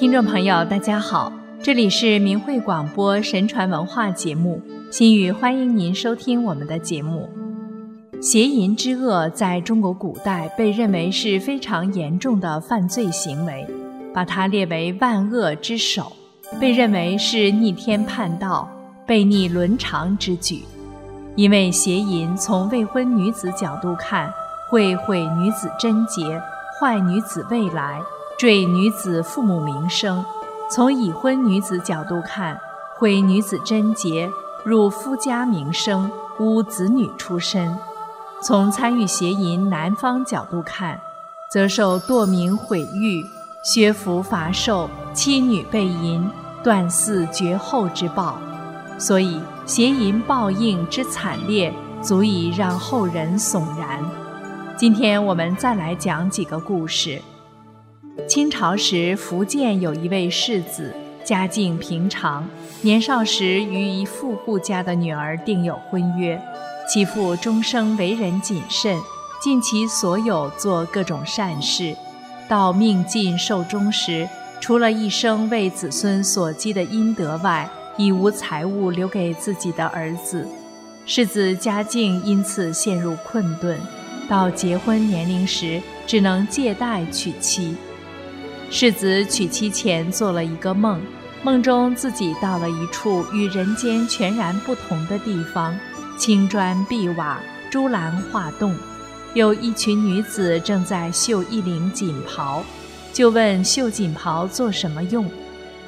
听众朋友，大家好，这里是明慧广播神传文化节目，心语欢迎您收听我们的节目。邪淫之恶在中国古代被认为是非常严重的犯罪行为，把它列为万恶之首，被认为是逆天叛道、背逆伦常之举。因为邪淫从未婚女子角度看，会毁女子贞洁，坏女子未来。坠女子父母名声，从已婚女子角度看，毁女子贞洁，入夫家名声，污子女出身；从参与邪淫男方角度看，则受堕名毁誉、削服伐寿、妻女被淫、断嗣绝后之报。所以邪淫报应之惨烈，足以让后人悚然。今天我们再来讲几个故事。清朝时，福建有一位世子，家境平常，年少时与一富户家的女儿订有婚约。其父终生为人谨慎，尽其所有做各种善事。到命尽寿终时，除了一生为子孙所积的阴德外，已无财物留给自己的儿子。世子家境因此陷入困顿，到结婚年龄时，只能借贷娶妻。世子娶妻前做了一个梦，梦中自己到了一处与人间全然不同的地方，青砖碧瓦，朱兰画栋，有一群女子正在绣一领锦袍，就问绣锦袍做什么用。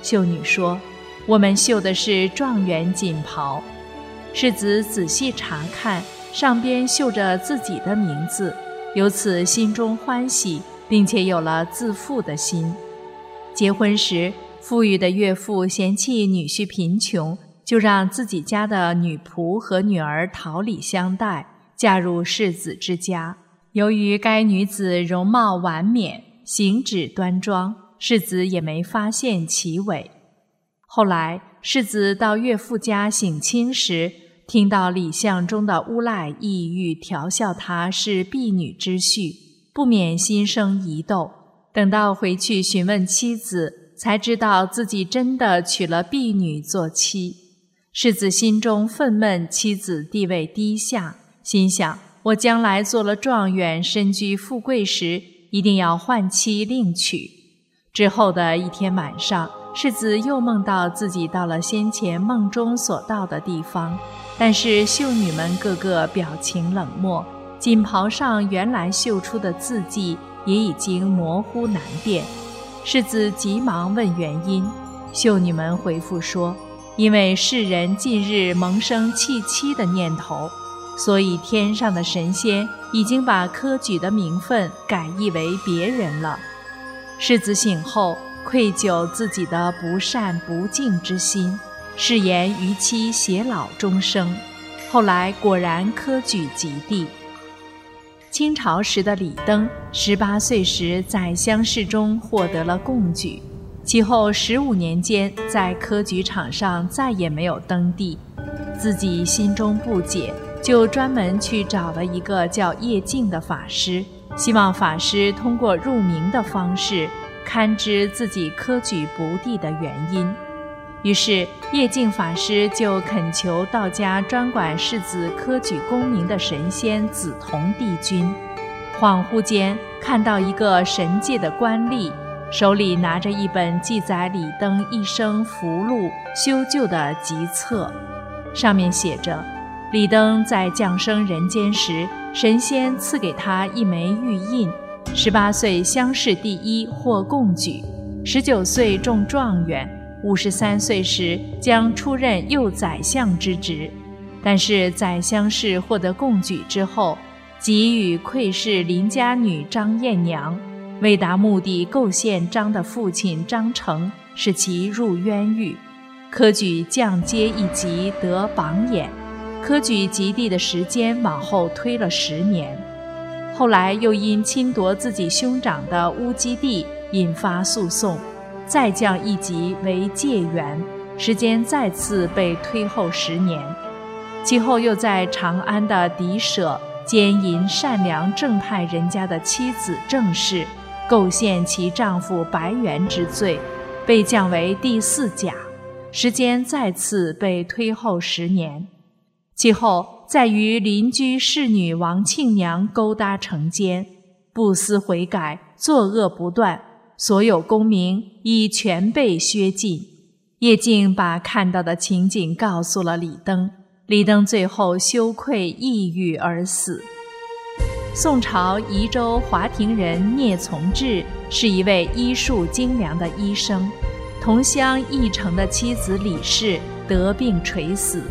绣女说：“我们绣的是状元锦袍。”世子仔细查看，上边绣着自己的名字，由此心中欢喜。并且有了自负的心。结婚时，富裕的岳父嫌弃女婿贫穷，就让自己家的女仆和女儿桃李相待，嫁入世子之家。由于该女子容貌婉娩，行止端庄，世子也没发现其伪。后来，世子到岳父家省亲时，听到李相中的诬赖，意欲调笑他是婢女之婿。不免心生疑窦，等到回去询问妻子，才知道自己真的娶了婢女做妻。世子心中愤懑，妻子地位低下，心想：我将来做了状元，身居富贵时，一定要换妻另娶。之后的一天晚上，世子又梦到自己到了先前梦中所到的地方，但是秀女们个个表情冷漠。锦袍上原来绣出的字迹也已经模糊难辨，世子急忙问原因，秀女们回复说：“因为世人近日萌生弃妻的念头，所以天上的神仙已经把科举的名分改易为别人了。”世子醒后愧疚自己的不善不敬之心，誓言于妻偕老终生。后来果然科举及第。清朝时的李登，十八岁时在乡试中获得了贡举，其后十五年间在科举场上再也没有登第，自己心中不解，就专门去找了一个叫叶静的法师，希望法师通过入名的方式，堪知自己科举不第的原因。于是叶净法师就恳求道家专管世子科举功名的神仙紫铜帝君，恍惚间看到一个神界的官吏，手里拿着一本记载李登一生福禄修旧的集册，上面写着：李登在降生人间时，神仙赐给他一枚玉印，十八岁乡试第一获贡举，十九岁中状元。五十三岁时将出任右宰相之职，但是宰相室获得贡举之后，即与窥视邻家女张艳娘，为达目的构陷张的父亲张成，使其入冤狱，科举降阶一级得榜眼，科举及第的时间往后推了十年，后来又因侵夺自己兄长的乌鸡地引发诉讼。再降一级为解元，时间再次被推后十年。其后又在长安的狄舍奸淫善良正派人家的妻子郑氏，构陷其丈夫白元之罪，被降为第四甲，时间再次被推后十年。其后，再与邻居侍女王庆娘勾搭成奸，不思悔改，作恶不断，所有功名已全被削尽。叶静把看到的情景告诉了李登，李登最后羞愧抑郁而死。宋朝宜州华亭人聂从志是一位医术精良的医生，同乡义城的妻子李氏得病垂死，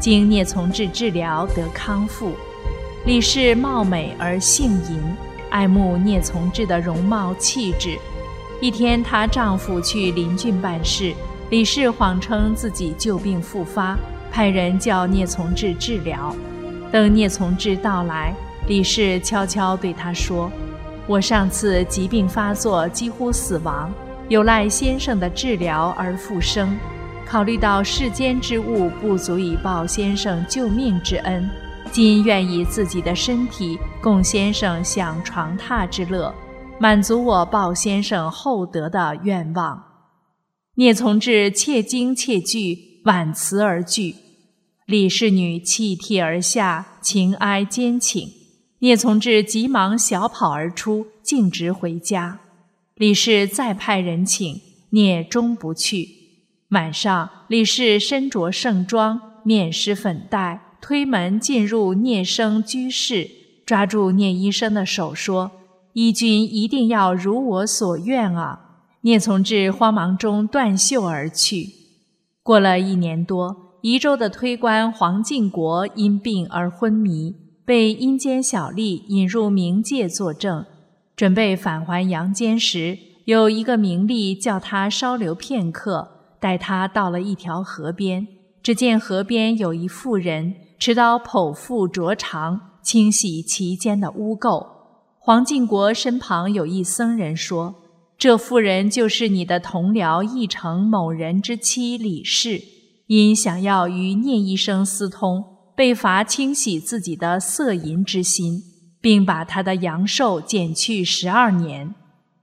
经聂从志治疗得康复。李氏貌美而性淫，爱慕聂从志的容貌气质。一天，她丈夫去邻郡办事，李氏谎称自己旧病复发，派人叫聂从志治疗。等聂从志到来。李氏悄悄对他说：“我上次疾病发作，几乎死亡，有赖先生的治疗而复生。考虑到世间之物不足以报先生救命之恩，今愿以自己的身体供先生享床榻之乐，满足我鲍先生厚德的愿望。”聂从志切惊切惧，婉辞而拒。李氏女泣涕而下，情哀兼请。聂从志急忙小跑而出，径直回家。李氏再派人请，聂终不去。晚上，李氏身着盛装，面施粉黛，推门进入聂生居室，抓住聂医生的手说：“医君一定要如我所愿啊！”聂从志慌忙中断袖而去。过了一年多，宜州的推官黄敬国因病而昏迷。被阴间小吏引入冥界作证，准备返还阳间时，有一个名吏叫他稍留片刻，带他到了一条河边。只见河边有一妇人持刀剖腹灼肠，清洗其间的污垢。黄敬国身旁有一僧人说：“这妇人就是你的同僚义城某人之妻李氏，因想要与聂医生私通。”被罚清洗自己的色淫之心，并把他的阳寿减去十二年。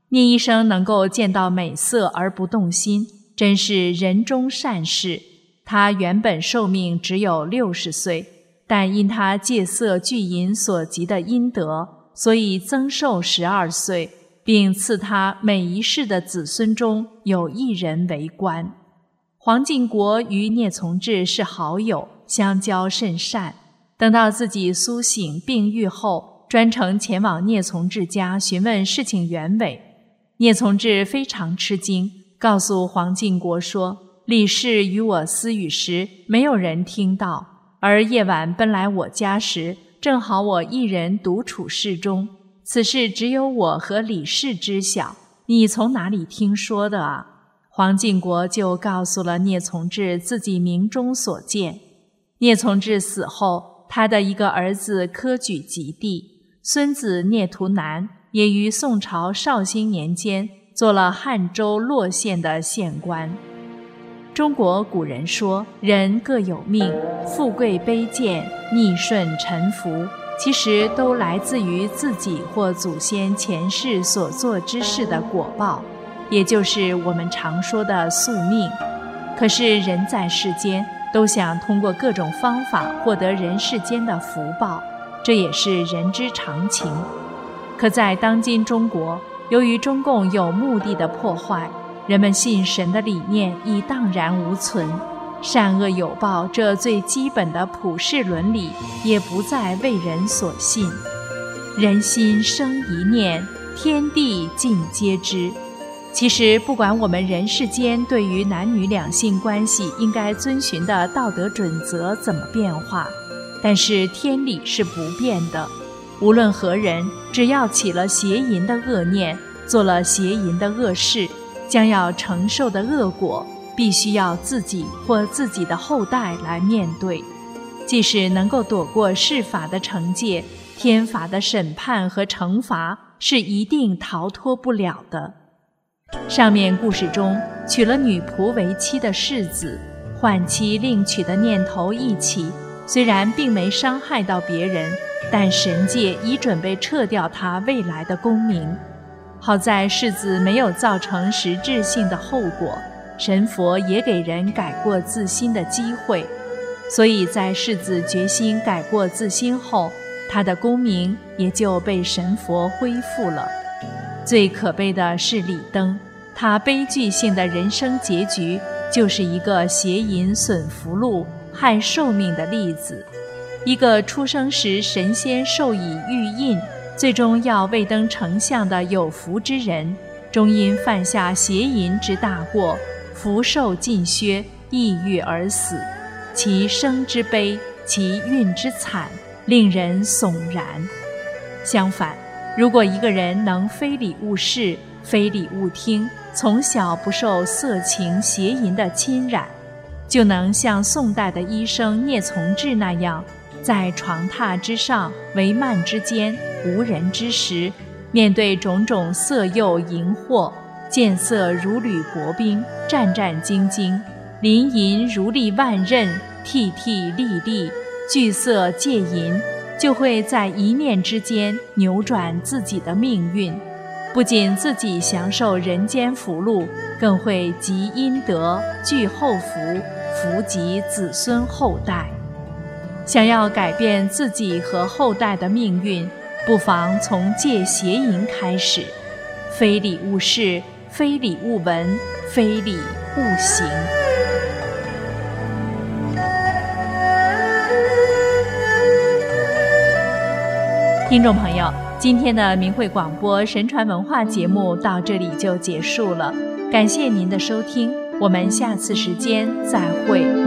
聂医生能够见到美色而不动心，真是人中善事。他原本寿命只有六十岁，但因他戒色拒淫所及的阴德，所以增寿十二岁，并赐他每一世的子孙中有一人为官。黄敬国与聂从志是好友。相交甚善，等到自己苏醒病愈后，专程前往聂从志家询问事情原委。聂从志非常吃惊，告诉黄敬国说：“李氏与我私语时，没有人听到；而夜晚奔来我家时，正好我一人独处室中，此事只有我和李氏知晓。你从哪里听说的啊？”黄敬国就告诉了聂从志自己名中所见。聂从志死后，他的一个儿子科举及第，孙子聂图南也于宋朝绍兴年间做了汉州洛县的县官。中国古人说：“人各有命，富贵卑贱、逆顺沉浮，其实都来自于自己或祖先前世所做之事的果报，也就是我们常说的宿命。”可是人在世间。都想通过各种方法获得人世间的福报，这也是人之常情。可在当今中国，由于中共有目的的破坏，人们信神的理念已荡然无存，善恶有报这最基本的普世伦理也不再为人所信。人心生一念，天地尽皆知。其实，不管我们人世间对于男女两性关系应该遵循的道德准则怎么变化，但是天理是不变的。无论何人，只要起了邪淫的恶念，做了邪淫的恶事，将要承受的恶果，必须要自己或自己的后代来面对。即使能够躲过世法的惩戒，天法的审判和惩罚是一定逃脱不了的。上面故事中娶了女仆为妻的世子，换妻另娶的念头一起，虽然并没伤害到别人，但神界已准备撤掉他未来的功名。好在世子没有造成实质性的后果，神佛也给人改过自新的机会，所以在世子决心改过自新后，他的功名也就被神佛恢复了。最可悲的是李登，他悲剧性的人生结局就是一个邪淫损福禄、害寿命的例子，一个出生时神仙授以玉印。最终要未登丞相的有福之人，终因犯下邪淫之大过，福寿尽削，抑郁而死，其生之悲，其运之惨，令人悚然。相反，如果一个人能非礼勿视，非礼勿听，从小不受色情邪淫的侵染，就能像宋代的医生聂从志那样。在床榻之上，帷幔之间，无人之时，面对种种色诱淫惑，见色如履薄冰，战战兢兢，临淫如立万仞，涕涕沥沥，惧色戒淫，就会在一念之间扭转自己的命运，不仅自己享受人间福禄，更会积阴德，聚后福，福及子孙后代。想要改变自己和后代的命运，不妨从戒邪淫开始。非礼勿视，非礼勿闻，非礼勿行。听众朋友，今天的明慧广播神传文化节目到这里就结束了，感谢您的收听，我们下次时间再会。